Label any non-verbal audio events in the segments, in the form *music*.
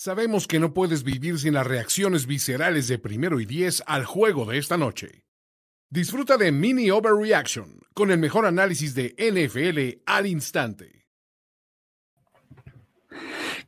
Sabemos que no puedes vivir sin las reacciones viscerales de primero y diez al juego de esta noche. Disfruta de Mini Overreaction con el mejor análisis de NFL al instante.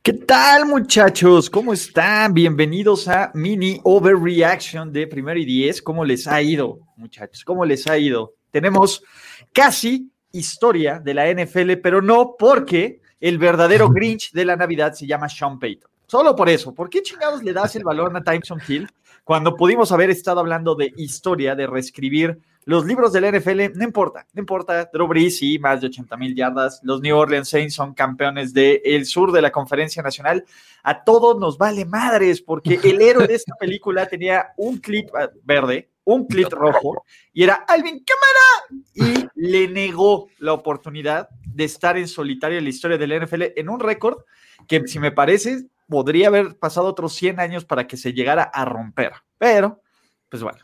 ¿Qué tal muchachos? ¿Cómo están? Bienvenidos a Mini Overreaction de primero y diez. ¿Cómo les ha ido muchachos? ¿Cómo les ha ido? Tenemos casi historia de la NFL, pero no porque el verdadero *laughs* Grinch de la Navidad se llama Sean Payton. Solo por eso. ¿Por qué chingados le das el valor a Tyson Hill cuando pudimos haber estado hablando de historia, de reescribir los libros del NFL? No importa, no importa. Drew Brees, sí, más de 80 mil yardas. Los New Orleans Saints son campeones del sur de la Conferencia Nacional. A todos nos vale madres porque el héroe de esta película tenía un clip ah, verde, un clip rojo y era Alvin Cámara y le negó la oportunidad de estar en solitario en la historia del NFL en un récord que si me parece podría haber pasado otros 100 años para que se llegara a romper. Pero, pues bueno.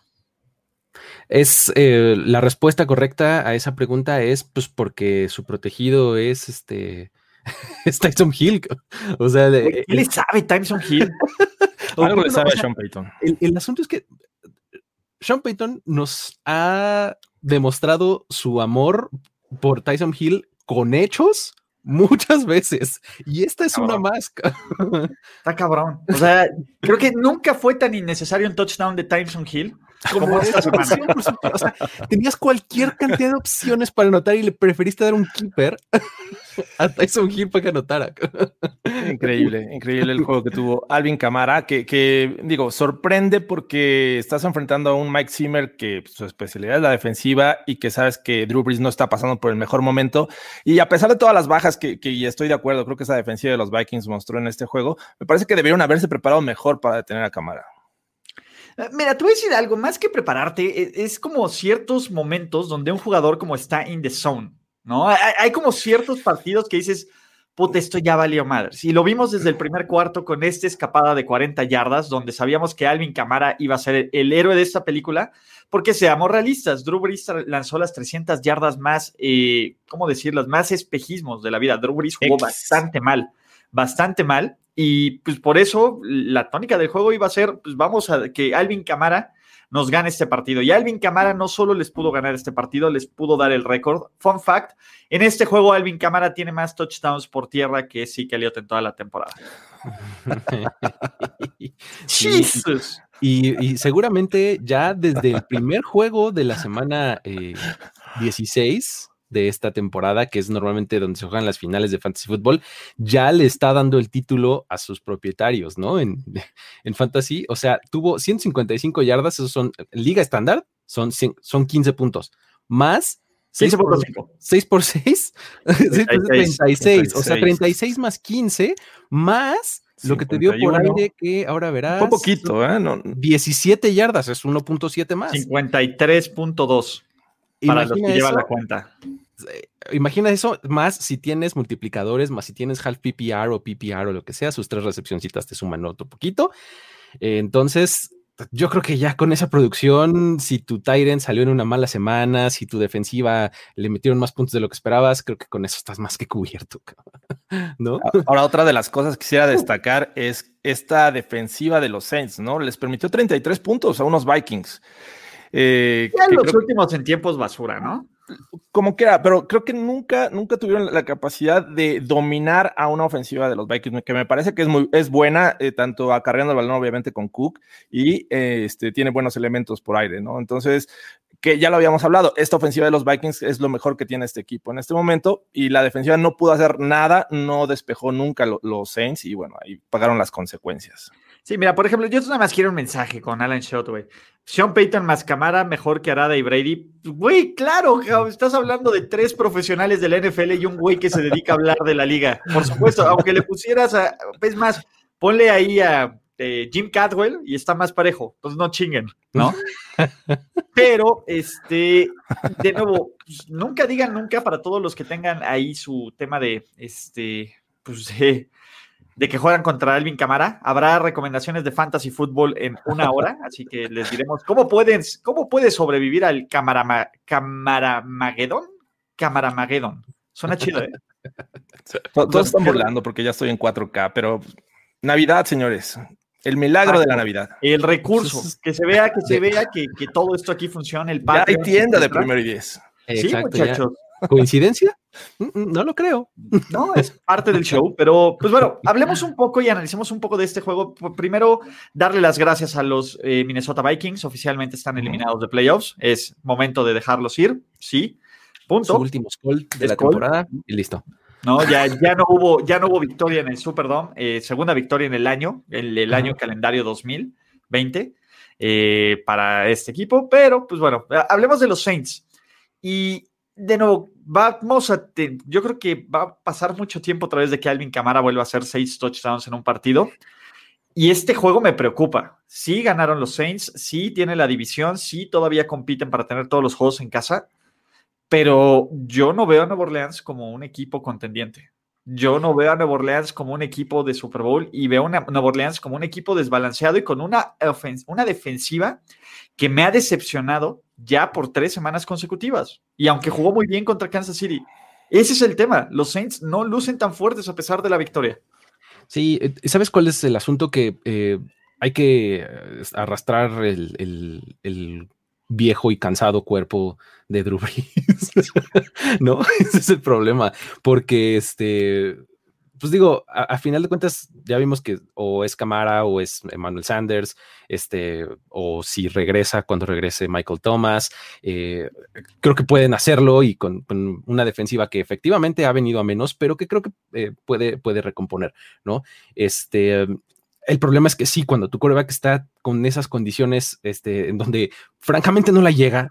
Es eh, la respuesta correcta a esa pregunta es pues porque su protegido es este *laughs* es Tyson Hill. O sea, ¿qué le sabe Tyson Hill? *laughs* Algo le sabe a Sean Payton. El, el asunto es que Sean Payton nos ha demostrado su amor por Tyson Hill con hechos muchas veces. Y esta es una más. Está cabrón. O sea, creo que nunca fue tan innecesario un touchdown de Tyson Hill como esta semana. O sea, tenías cualquier cantidad de opciones para anotar y le preferiste dar un keeper a Tyson Hill para que anotara. Increíble, increíble el juego que tuvo Alvin Camara, que, digo, sorprende porque estás enfrentando a un Mike Zimmer que su especialidad es la defensiva y que sabes que Drew Brees no está pasando por el mejor momento. Y a pesar de todas las bajas que, que estoy de acuerdo, creo que esa defensiva de los Vikings mostró en este juego, me parece que debieron haberse preparado mejor para detener a Camara. Eh, mira, te voy a decir algo, más que prepararte, e, es, como ciertos momentos donde un jugador como está in the zone, ¿no? Hay, como ciertos partidos que dices, puta, esto ya valió madres. Y lo vimos desde el primer cuarto con esta escapada de 40 yardas, donde sabíamos que Alvin Camara iba a ser el, héroe de esta película, porque seamos realistas, Drew Brees lanzó las 300 yardas más, eh, ¿cómo decirlas? Más espejismos de la vida. Drew Brees jugó bastante mal, bastante mal. Y pues por eso la tónica del juego iba a ser, pues vamos a que Alvin Camara nos gane este partido. Y Alvin Camara no solo les pudo ganar este partido, les pudo dar el récord. Fun fact, en este juego Alvin Camara tiene más touchdowns por tierra que sí que en toda la temporada. *laughs* Jesus. Y, seguramente ya desde el primer juego de la semana 16 eh, de esta temporada, que es normalmente donde se juegan las finales de Fantasy Football, ya le está dando el título a sus propietarios, ¿no? En, *laughs* en Fantasy, o sea, tuvo 155 yardas, esos son, liga estándar, son, son 15 puntos, más 6 por 5. 6 por 6, 36, *laughs* o sea, 36 más 15, más lo que te dio por aire que ahora verás. Un poquito, ¿eh? No. 17 yardas, es 1.7 más. 53.2 para los que llevan la cuenta. Imagina eso, más si tienes multiplicadores, más si tienes half PPR o PPR o lo que sea, sus tres recepcioncitas te suman otro poquito. entonces, yo creo que ya con esa producción, si tu Tyrant salió en una mala semana, si tu defensiva le metieron más puntos de lo que esperabas, creo que con eso estás más que cubierto. *laughs* ¿No? Ahora, otra de las cosas que quisiera destacar es esta defensiva de los Saints, ¿no? Les permitió 33 puntos a unos Vikings. Eh, ya los últimos en tiempos basura, ¿no? Como quiera, pero creo que nunca, nunca tuvieron la capacidad de dominar a una ofensiva de los Vikings, que me parece que es muy, es buena, eh, tanto acarreando el balón, obviamente, con Cook, y eh, este, tiene buenos elementos por aire, ¿no? Entonces, que ya lo habíamos hablado, esta ofensiva de los Vikings es lo mejor que tiene este equipo en este momento, y la defensiva no pudo hacer nada, no despejó nunca los Saints, y bueno, ahí pagaron las consecuencias. Sí, mira, por ejemplo, yo nada más quiero un mensaje con Alan Shot, güey. Sean Payton más Camara mejor que Arada y Brady. Güey, claro, estás hablando de tres profesionales de la NFL y un güey que se dedica a hablar de la liga. Por supuesto, aunque le pusieras a. Es más, ponle ahí a eh, Jim Cadwell y está más parejo. Entonces no chinguen, ¿no? *laughs* Pero, este, de nuevo, pues, nunca digan nunca para todos los que tengan ahí su tema de, este, pues, de de que juegan contra Alvin Camara. Habrá recomendaciones de fantasy fútbol en una hora, así que les diremos cómo pueden, cómo puede sobrevivir al Camarama, Camaramagedón. Camaramagedón. Suena chido, ¿eh? *laughs* Todos están burlando porque ya estoy en 4K, pero Navidad, señores. El milagro de la Navidad. El recurso. Que se vea, que se vea que, todo esto aquí funciona. El ya hay tienda de primero y diez. Sí, muchachos. ¿Coincidencia? *laughs* Mm, mm, no lo creo. No, es parte del show, pero pues bueno, hablemos un poco y analicemos un poco de este juego. Primero, darle las gracias a los eh, Minnesota Vikings, oficialmente están eliminados de playoffs, es momento de dejarlos ir, sí, punto. Su último call de la temporada y listo. No, ya, ya, no hubo, ya no hubo victoria en el Superdome, eh, segunda victoria en el año, el, el año calendario 2020 eh, para este equipo, pero pues bueno, hablemos de los Saints. Y de nuevo, vamos a. yo creo que va a pasar mucho tiempo a través de que Alvin Camara vuelva a hacer seis touchdowns en un partido. Y este juego me preocupa. Sí ganaron los Saints, sí tiene la división, sí todavía compiten para tener todos los juegos en casa, pero yo no veo a Nueva Orleans como un equipo contendiente. Yo no veo a Nueva Orleans como un equipo de Super Bowl y veo a Nueva Orleans como un equipo desbalanceado y con una, una defensiva que me ha decepcionado ya por tres semanas consecutivas. Y aunque jugó muy bien contra Kansas City, ese es el tema. Los Saints no lucen tan fuertes a pesar de la victoria. Sí, eh, ¿sabes cuál es el asunto que eh, hay que eh, arrastrar el, viejo y cansado cuerpo de Drew Brees? *laughs* no, *laughs* ese es el problema, porque este pues digo, a, final de cuentas, ya vimos que o es Camara o es Emmanuel Sanders, este, o si regresa cuando regrese Michael Thomas, eh, creo que pueden hacerlo y con, una defensiva que efectivamente ha venido a menos, pero que creo que eh, puede, puede recomponer, ¿no? Este, el problema es que sí, cuando tu coreback está con esas condiciones, este, en donde francamente no la llega,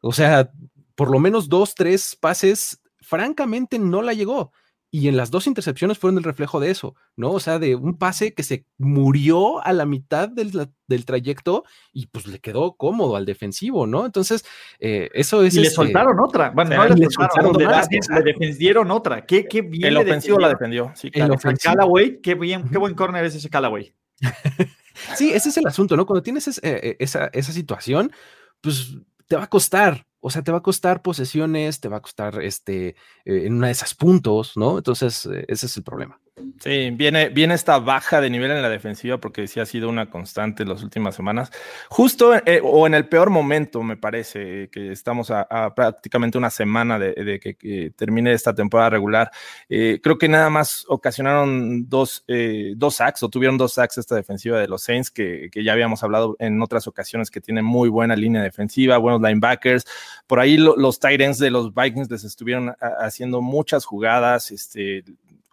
o sea, por lo menos dos, tres pases, francamente no la llegó. Y en las dos intercepciones fueron el reflejo de eso, ¿no? O sea, de un pase que se murió a la mitad del, trayecto y pues le quedó cómodo al defensivo, ¿no? Entonces, eh, eso es. Y le este soltaron otra. Bueno, no le, soltaron, le, defendieron otra. Qué, qué bien. El ofensivo la defendió. Sí, claro. El Callaway, qué, bien, qué buen corner es ese Callaway. *laughs* sí, ese es el asunto, ¿no? Cuando tienes eh, esa, esa situación, pues te va a costar, o sea, te va a costar posesiones, te va a costar este, eh, en una de esas puntos, ¿no? Entonces, eh, ese es el problema. Sí, viene, viene esta baja de nivel en la defensiva porque sí ha sido una constante en las últimas semanas. Justo eh, o en el peor momento, me parece, que estamos a, prácticamente una semana de, que, termine esta temporada regular. Eh, creo que nada más ocasionaron dos, eh, dos sacks o tuvieron dos sacks esta defensiva de los Saints, que, que, ya habíamos hablado en otras ocasiones que tiene muy buena línea defensiva, buenos linebackers. Por ahí los tight ends de los Vikings les estuvieron haciendo muchas jugadas. Este,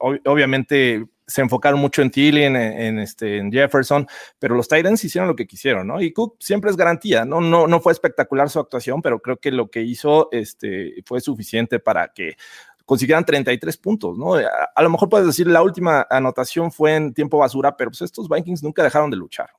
obviamente se enfocaron mucho en Tilly, en, este, en Jefferson, pero los Titans hicieron lo que quisieron, ¿no? Y Cook siempre es garantía, ¿no? No, no fue espectacular su actuación, pero creo que lo que hizo este, fue suficiente para que consiguieran 33 puntos, ¿no? A, lo mejor puedes decir, la última anotación fue en tiempo basura, pero pues estos Vikings nunca dejaron de luchar.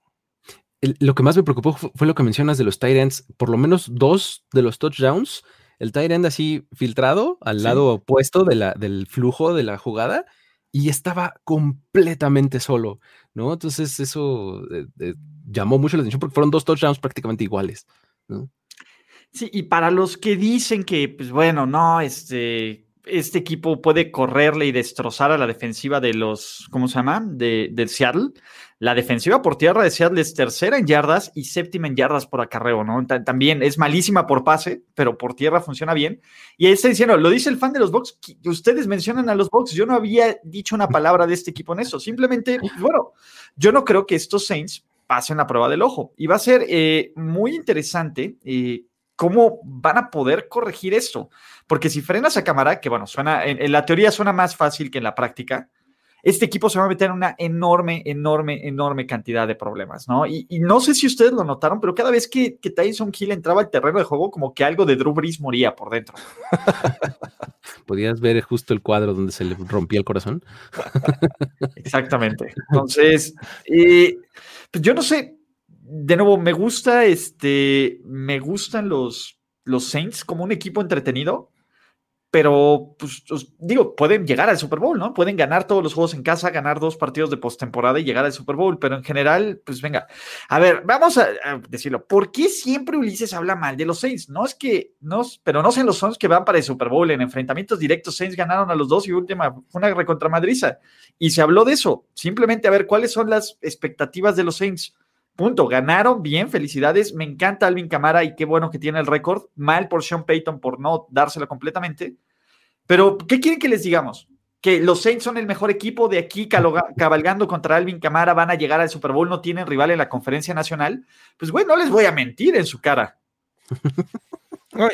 lo que más me preocupó fue, lo que mencionas de los Titans, por lo menos dos de los touchdowns el tight end así filtrado al lado opuesto de la, del flujo de la jugada y estaba completamente solo, ¿no? Entonces eso eh, eh, llamó mucho la atención porque fueron dos touchdowns prácticamente iguales, ¿no? Sí, y para los que dicen que, pues bueno, no, este, este equipo puede correrle y destrozar a la defensiva de los, ¿cómo se llama? De, del Seattle. La defensiva por tierra de Seattle es tercera en yardas y séptima en yardas por acarreo, ¿no? También es malísima por pase, pero por tierra funciona bien. Y ahí está diciendo, lo dice el fan de los Bucks, ustedes mencionan a los Bucks, yo no había dicho una palabra de este equipo en eso. Simplemente, pues, bueno, yo no creo que estos Saints pasen la prueba del ojo. Y va a ser eh, muy interesante eh, cómo van a poder corregir esto. Porque si frenas a cámara, que bueno, suena, en la teoría suena más fácil que en la práctica, este equipo se va a meter en una enorme, enorme, enorme cantidad de problemas, ¿no? Y, no sé si ustedes lo notaron, pero cada vez que, que, Tyson Hill entraba al terreno de juego, como que algo de Drew Brees moría por dentro. *laughs* ¿Podías ver justo el cuadro donde se le rompía el corazón? *laughs* Exactamente. Entonces, eh, pues yo no sé, de nuevo, me gusta, este, me gustan los, los Saints como un equipo entretenido, pero pues digo, pueden llegar al Super Bowl, ¿no? Pueden ganar todos los juegos en casa, ganar dos partidos de postemporada y llegar al Super Bowl, pero en general, pues venga, a ver, vamos a, decirlo, ¿por qué siempre Ulises habla mal de los Saints? No es que, no, pero no sean los Saints que van para el Super Bowl, en enfrentamientos directos Saints ganaron a los dos y última fue una recontramadriza, y se habló de eso, simplemente a ver cuáles son las expectativas de los Saints. Punto. Ganaron bien, felicidades. Me encanta Alvin Camara y qué bueno que tiene el récord. Mal por Sean Payton por no dárselo completamente. Pero, ¿qué quieren que les digamos? Que los Saints son el mejor equipo de aquí *laughs* cabalgando contra Alvin Camara, van a llegar al Super Bowl, no tienen rival en la conferencia nacional. Pues bueno, no les voy a mentir en su cara. *laughs*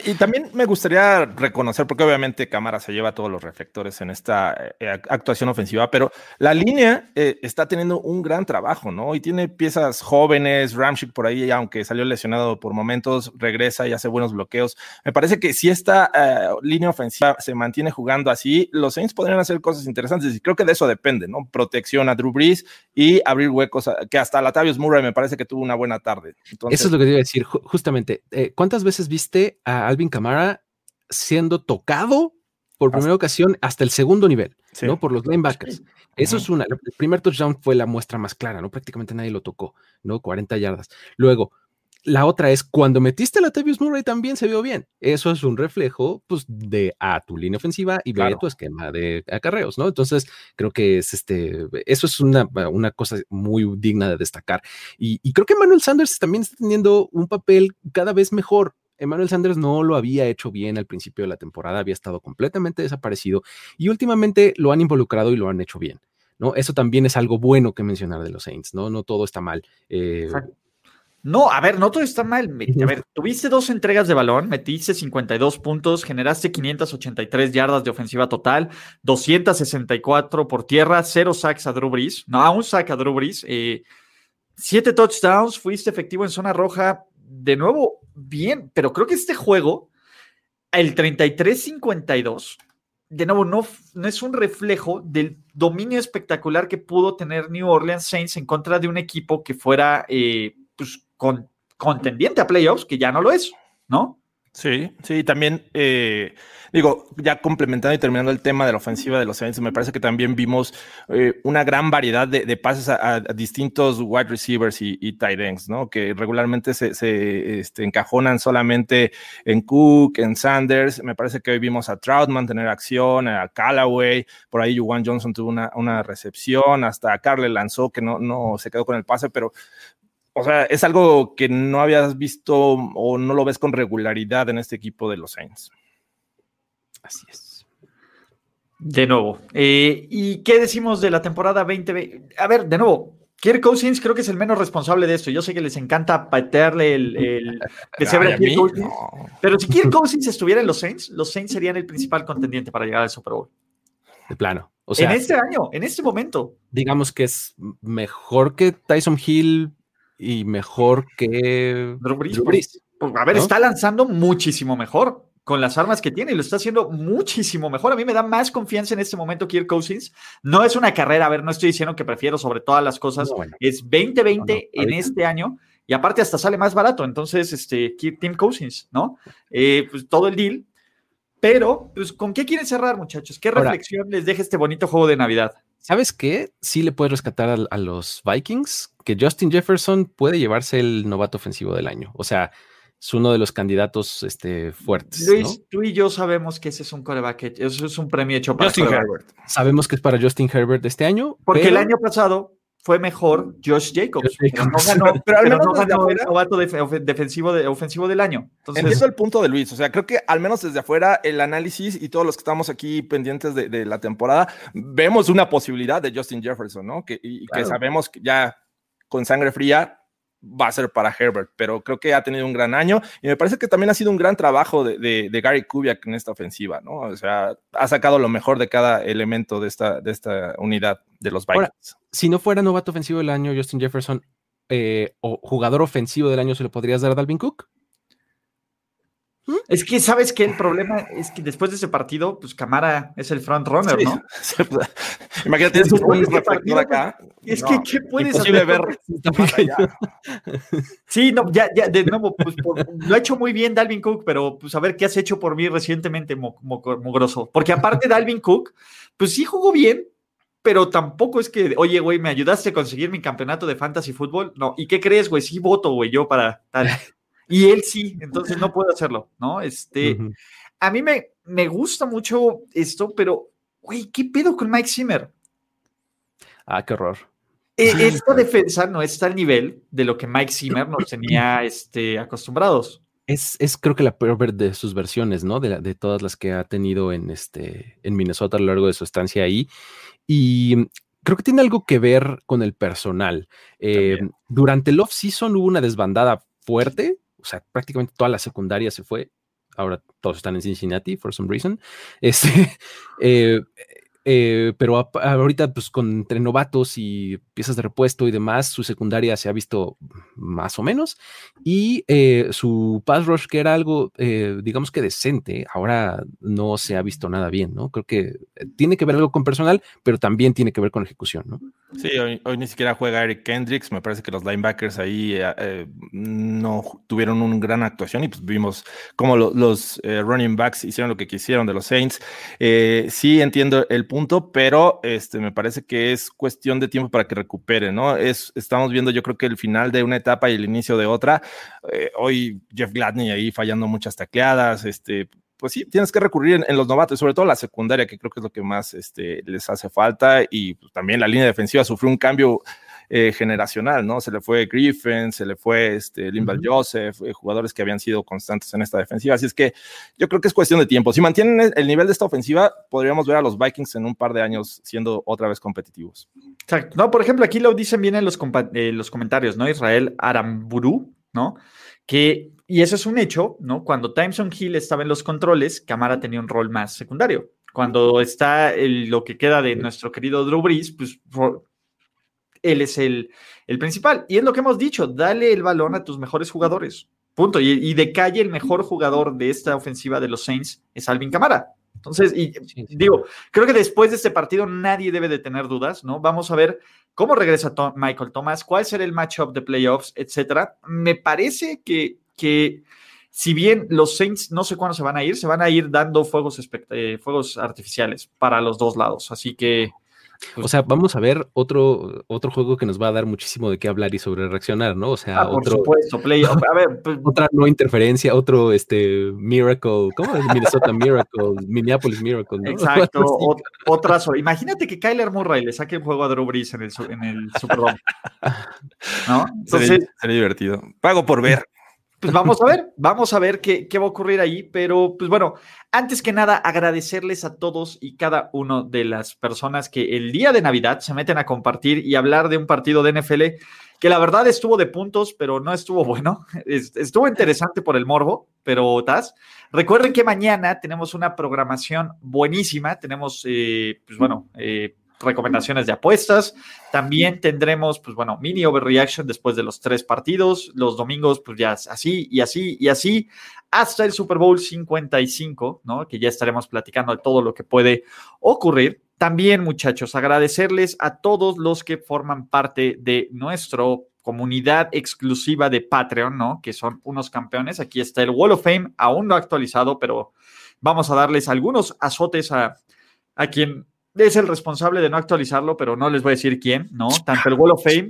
Y también me gustaría reconocer, porque obviamente Cámara se lleva todos los reflectores en esta eh, actuación ofensiva, pero la línea eh, está teniendo un gran trabajo, ¿no? Y tiene piezas jóvenes, Ramchick por ahí, aunque salió lesionado por momentos, regresa y hace buenos bloqueos. Me parece que si esta eh, línea ofensiva se mantiene jugando así, los Saints podrían hacer cosas interesantes y creo que de eso depende, ¿no? Protección a Drew Brees y abrir huecos, que hasta Latavius Murray me parece que tuvo una buena tarde. eso es lo que te iba a decir, justamente. ¿Cuántas veces viste Alvin Camara siendo tocado por primera ocasión hasta el segundo nivel, ¿no? Por los linebackers. Eso es una. El primer touchdown fue la muestra más clara, ¿no? Prácticamente nadie lo tocó, ¿no? 40 yardas. Luego, la otra es cuando metiste la Tavius Murray también se vio bien. Eso es un reflejo, pues, de a tu línea ofensiva y de tu esquema de acarreos, ¿no? Entonces, creo que es este, eso es una, una cosa muy digna de destacar. Y, y creo que Manuel Sanders también está teniendo un papel cada vez mejor. Emmanuel Sanders no lo había hecho bien al principio de la temporada, había estado completamente desaparecido y últimamente lo han involucrado y lo han hecho bien. ¿no? Eso también es algo bueno que mencionar de los Saints, ¿no? No todo está mal. Eh, no, a ver, no todo está mal. A ver, tuviste dos entregas de balón, metiste 52 puntos, generaste 583 yardas de ofensiva total, 264 por tierra, cero sacks a Drew Brees, no, a un sack a Drew Brees, eh, siete touchdowns, fuiste efectivo en zona roja, de nuevo, bien, pero creo que este juego, el 33-52, de nuevo, no, no, es un reflejo del dominio espectacular que pudo tener New Orleans Saints en contra de un equipo que fuera eh, pues, con, contendiente a playoffs, que ya no lo es, ¿no? Sí, sí, también, eh, digo, ya complementando y terminando el tema de la ofensiva de los Saints, me parece que también vimos eh, una gran variedad de, pases a, distintos wide receivers y, tight ends, ¿no? Que regularmente se, este, encajonan solamente en Cook, en Sanders. Me parece que hoy vimos a Troutman tener acción, a Callaway, por ahí Juwan Johnson tuvo una, una recepción, hasta Carle lanzó que no, no se quedó con el pase, pero o sea, es algo que no habías visto o no lo ves con regularidad en este equipo de los Saints. Así es. De nuevo. Eh, ¿Y qué decimos de la temporada 2020? A ver, de nuevo, Kirk Cousins creo que es el menos responsable de esto. Yo sé que les encanta patearle el, el *laughs* pero si Kirk Cousins estuviera en los Saints, los Saints serían el principal contendiente para llegar al Super Bowl. De plano. O sea, en este año, en este momento. Digamos que es mejor que Tyson Hill y mejor que Drew Brees. Pues, a ver, está lanzando muchísimo mejor con las armas que tiene y lo está haciendo muchísimo mejor. A mí me da más confianza en este momento Kirk Cousins. No es una carrera, a ver, no estoy diciendo que prefiero sobre todas las cosas. es 2020 en este año y aparte hasta sale más barato. Entonces, este, Tim Cousins, ¿no? Eh, pues todo el deal. Pero, pues, ¿con qué quieren cerrar, muchachos? ¿Qué reflexión les deja este bonito juego de Navidad? ¿Sabes qué? Sí le puedes rescatar a, los Vikings que Justin Jefferson puede llevarse el novato ofensivo del año. O sea, es uno de los candidatos este, fuertes. Luis, tú y yo sabemos que ese es un coreback, eso es un premio hecho para Justin Herbert. Sabemos que es para Justin Herbert de este año. Porque el año pasado fue mejor Josh Jacobs. Pero no ganó, *laughs* pero al menos el novato defensivo, de, ofensivo del año. Entonces, Entiendo el punto de Luis. O sea, creo que al menos desde afuera, el análisis y todos los que estamos aquí pendientes de, la temporada, vemos una posibilidad de Justin Jefferson, ¿no? Que, y, que sabemos que ya con sangre fría va a ser para Herbert, pero creo que ha tenido un gran año y me parece que también ha sido un gran trabajo de, Gary Kubiak en esta ofensiva, ¿no? O sea, ha sacado lo mejor de cada elemento de esta, de esta unidad de los Vikings. si no fuera novato ofensivo del año, Justin Jefferson, eh, o jugador ofensivo del año, ¿se lo podrías dar a Dalvin Cook? Es que, ¿sabes qué? El problema es que después de ese partido, pues Camara es el front runner, ¿no? *laughs* Imagínate, tienes un buen reflector acá es que, ¿qué puedes hacer? ver. *laughs* Sí, no, ya, ya, de nuevo, pues, por- lo ha hecho muy bien Dalvin Cook, pero pues a ver qué has hecho por mí recientemente, mo- mo- mugroso. Porque aparte Dalvin Cook, pues sí jugó bien, pero tampoco es que, oye, güey, me ayudaste a conseguir mi campeonato de fantasy fútbol. No, ¿y qué crees, güey? Sí voto, güey, yo para tal. Y él sí, entonces no puedo hacerlo, ¿no? Este, a mí me, me gusta mucho esto, pero, güey, ¿qué pedo con Mike Zimmer? Ah, qué horror. Eh, *laughs* Esta defensa no está al nivel de lo que Mike Zimmer nos tenía este, acostumbrados. Es, es creo que la peor de sus versiones, ¿no? De, la- de todas las que ha tenido en, este, en Minnesota a lo largo de su estancia ahí. Y mm, creo que tiene algo que ver con el personal. Eh, durante el off-season hubo una desbandada fuerte, o sea, prácticamente toda la secundaria se fue. Ahora todos están en Cincinnati, for some reason. Este, *laughs* eh, eh, pero ap- ahorita, pues con entre novatos y piezas de repuesto y demás, su secundaria se ha visto más o menos. Y eh, su pass rush, que era algo, eh, digamos que decente, ahora no se ha visto nada bien, ¿no? Creo que eh, tiene que ver algo con personal, pero también tiene que ver con ejecución, ¿no? Sí, hoy, hoy ni siquiera juega Eric Kendricks. Me parece que los linebackers ahí eh, eh, no tuvieron una gran actuación y pues vimos cómo lo- los running backs hicieron lo que quisieron de los Saints. Sí entiendo el punto, pero este, me parece que es cuestión de tiempo para que recupere, ¿no? Es, estamos viendo yo creo que el final de una etapa y el inicio de otra. Eh, hoy Jeff Gladney ahí fallando muchas tacleadas, este, pues sí, tienes que recurrir en, los novatos, sobre todo la secundaria, que creo que es lo que más este, les hace falta, y pues, también la línea defensiva sufrió un cambio eh, generacional, ¿no? Se le fue Griffin, se le fue este, Limbal. Joseph, eh, jugadores que habían sido constantes en esta defensiva, así es que yo creo que es cuestión de tiempo. Si mantienen el- el nivel de esta ofensiva, podríamos ver a los Vikings en un par de años siendo otra vez competitivos. Exacto. No, por ejemplo, aquí lo dicen bien en los, eh, los comentarios, ¿no? Israel Aramburu, ¿no? Que, y eso es un hecho, ¿no? Cuando Timeson Hill estaba en los controles, Camara tenía un rol más secundario. Cuando está el- lo que queda de nuestro querido Drew Brees, pues él es el, el principal. Y es lo que hemos dicho, dale el balón a tus mejores jugadores. Punto. Y, y de calle el mejor jugador de esta ofensiva de los Saints es Alvin Camara. Entonces, y, digo, creo que después de este partido nadie debe de tener dudas, ¿no? Vamos a ver cómo regresa Michael Thomas, cuál será el matchup de playoffs, etcétera. Me parece que, que si bien los Saints no sé cuándo se van a ir, se van a ir dando fuegos, eh, fuegos artificiales para los dos lados. Así que, O sea, vamos a ver otro, otro juego que nos va a dar muchísimo de qué hablar y sobre reaccionar, ¿no? O sea, ah, por otro, supuesto, playoff. A ver, pues, otra no interferencia, otro este Miracle, ¿cómo es? Minnesota Miracle, Minneapolis Miracle, ¿no? *laughs* exacto. Ot- otra sobre. Imagínate que Kyler Murray le saque el juego a Drew Brees en el, en el Superdome. ¿No? *laughs* Entonces, Sería, sería divertido. Pago por ver. Pues vamos a ver, vamos a ver qué, qué va a ocurrir ahí, pero pues bueno, antes que nada agradecerles a todos y cada uno de las personas que el día de Navidad se meten a compartir y hablar de un partido de NFL que la verdad estuvo de puntos, pero no estuvo bueno, *laughs* Es- estuvo interesante por el morbo, pero tas. Recuerden que mañana tenemos una programación buenísima, tenemos, eh, pues bueno, eh, recomendaciones de apuestas, también tendremos, pues bueno, mini overreaction después de los tres partidos. Los domingos, pues ya así y así y así, hasta el Super Bowl 55, ¿no? Que ya estaremos platicando de todo lo que puede ocurrir. También, muchachos, agradecerles a todos los que forman parte de nuestro comunidad exclusiva de Patreon, ¿no? Que son unos campeones. Aquí está el Wall of Fame, aún no actualizado, pero vamos a darles algunos azotes a, a quien es el responsable de no actualizarlo, pero no les voy a decir quién, ¿no? *laughs* Tanto el Wall of Fame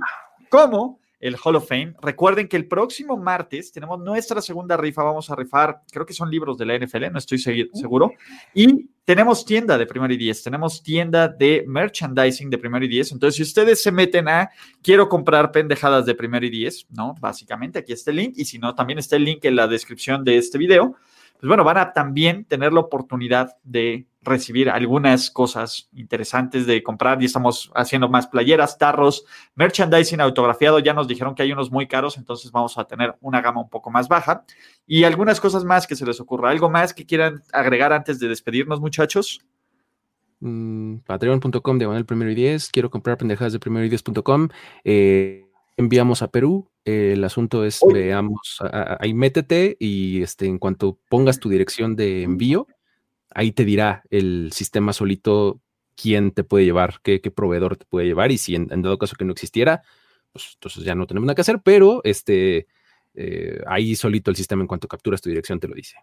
como el Hall of Fame. Recuerden que el próximo martes tenemos nuestra segunda rifa. Vamos a rifar, creo que son libros de la NFL, no estoy seguro. Y tenemos tienda de Primero y Diez, tenemos tienda de merchandising de Primero y Diez. Entonces, si ustedes se meten a quiero comprar pendejadas de Primero y Diez, ¿no? Básicamente aquí está el link. Y si no, también está el link en la descripción de este video. Pues bueno, van a también tener la oportunidad de recibir algunas cosas interesantes de comprar y estamos haciendo más playeras, tarros, merchandising autografiado. Ya nos dijeron que hay unos muy caros, entonces vamos a tener una gama un poco más baja y algunas cosas más que se les ocurra. ¿Algo más que quieran agregar antes de despedirnos, muchachos? Mm, Patreon.com diagonal primero y diez. Quiero comprar pendejadas de primero y diez.com. Eh, enviamos a Perú. Eh, el asunto es, Uy. veamos, ahí métete y este, en cuanto pongas tu dirección de envío, ahí te dirá el sistema solito quién te puede llevar, qué, proveedor te puede llevar y si en, dado caso que no existiera, pues entonces ya no tenemos nada que hacer, pero este, eh, ahí solito el sistema en cuanto capturas tu dirección te lo dice.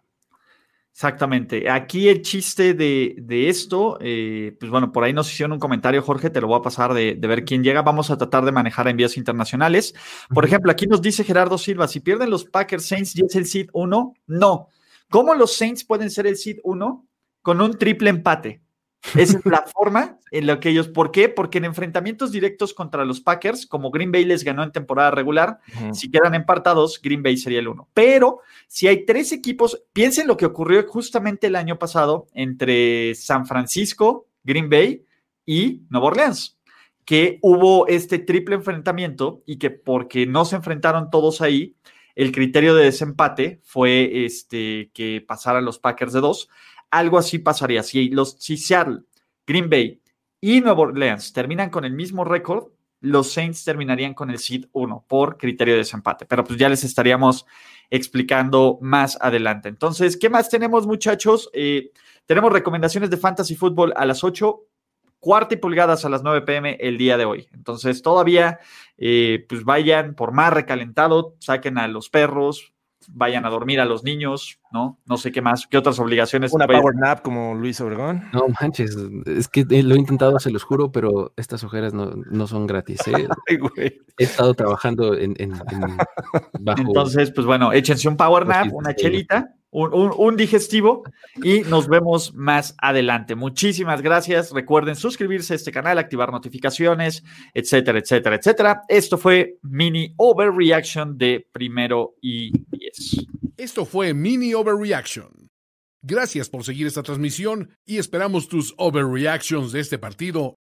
Exactamente. Aquí el chiste de, esto, eh, pues bueno, por ahí nos hicieron un comentario, Jorge, te lo voy a pasar de, ver quién llega. Vamos a tratar de manejar envíos internacionales. Por ejemplo, aquí nos dice Gerardo Silva, si pierden los Packers Saints, ¿y es el seed 1? No. ¿Cómo los Saints pueden ser el seed 1? Con un triple empate. Esa es la *laughs* forma en la que ellos, ¿por qué? Porque en enfrentamientos directos contra los Packers, como Green Bay les ganó en temporada regular, si quedan empatados, Green Bay sería el uno. Pero si hay tres equipos, piensen lo que ocurrió justamente el año pasado entre San Francisco, Green Bay y Nueva Orleans, que hubo este triple enfrentamiento y que porque no se enfrentaron todos ahí, el criterio de desempate fue este, que pasaran los Packers de dos algo así pasaría. Si, los, si Seattle, Green Bay y Nueva Orleans terminan con el mismo récord, los Saints terminarían con el seed 1 por criterio de desempate. Pero pues ya les estaríamos explicando más adelante. Entonces, ¿qué más tenemos, muchachos? Eh, tenemos recomendaciones de fantasy fútbol a las 8, cuarta y pulgadas a las 9 pm el día de hoy. Entonces, todavía, eh, pues vayan por más recalentado, saquen a los perros, vayan a dormir a los niños, ¿no? No sé qué más, qué otras obligaciones. Una power nap como Luis Obregón. No manches, es que lo he intentado, se los juro, pero estas ojeras no, son gratis. ¿eh? *laughs* He estado trabajando en, bajo. Entonces, pues bueno, échense un power nap, una chelita un, digestivo y nos vemos más adelante. Muchísimas gracias. Recuerden suscribirse a este canal, activar notificaciones, etcétera, etcétera, etcétera. Esto fue Mini Overreaction de primero y Esto fue Mini Overreaction. Gracias por seguir esta transmisión y esperamos tus overreactions de este partido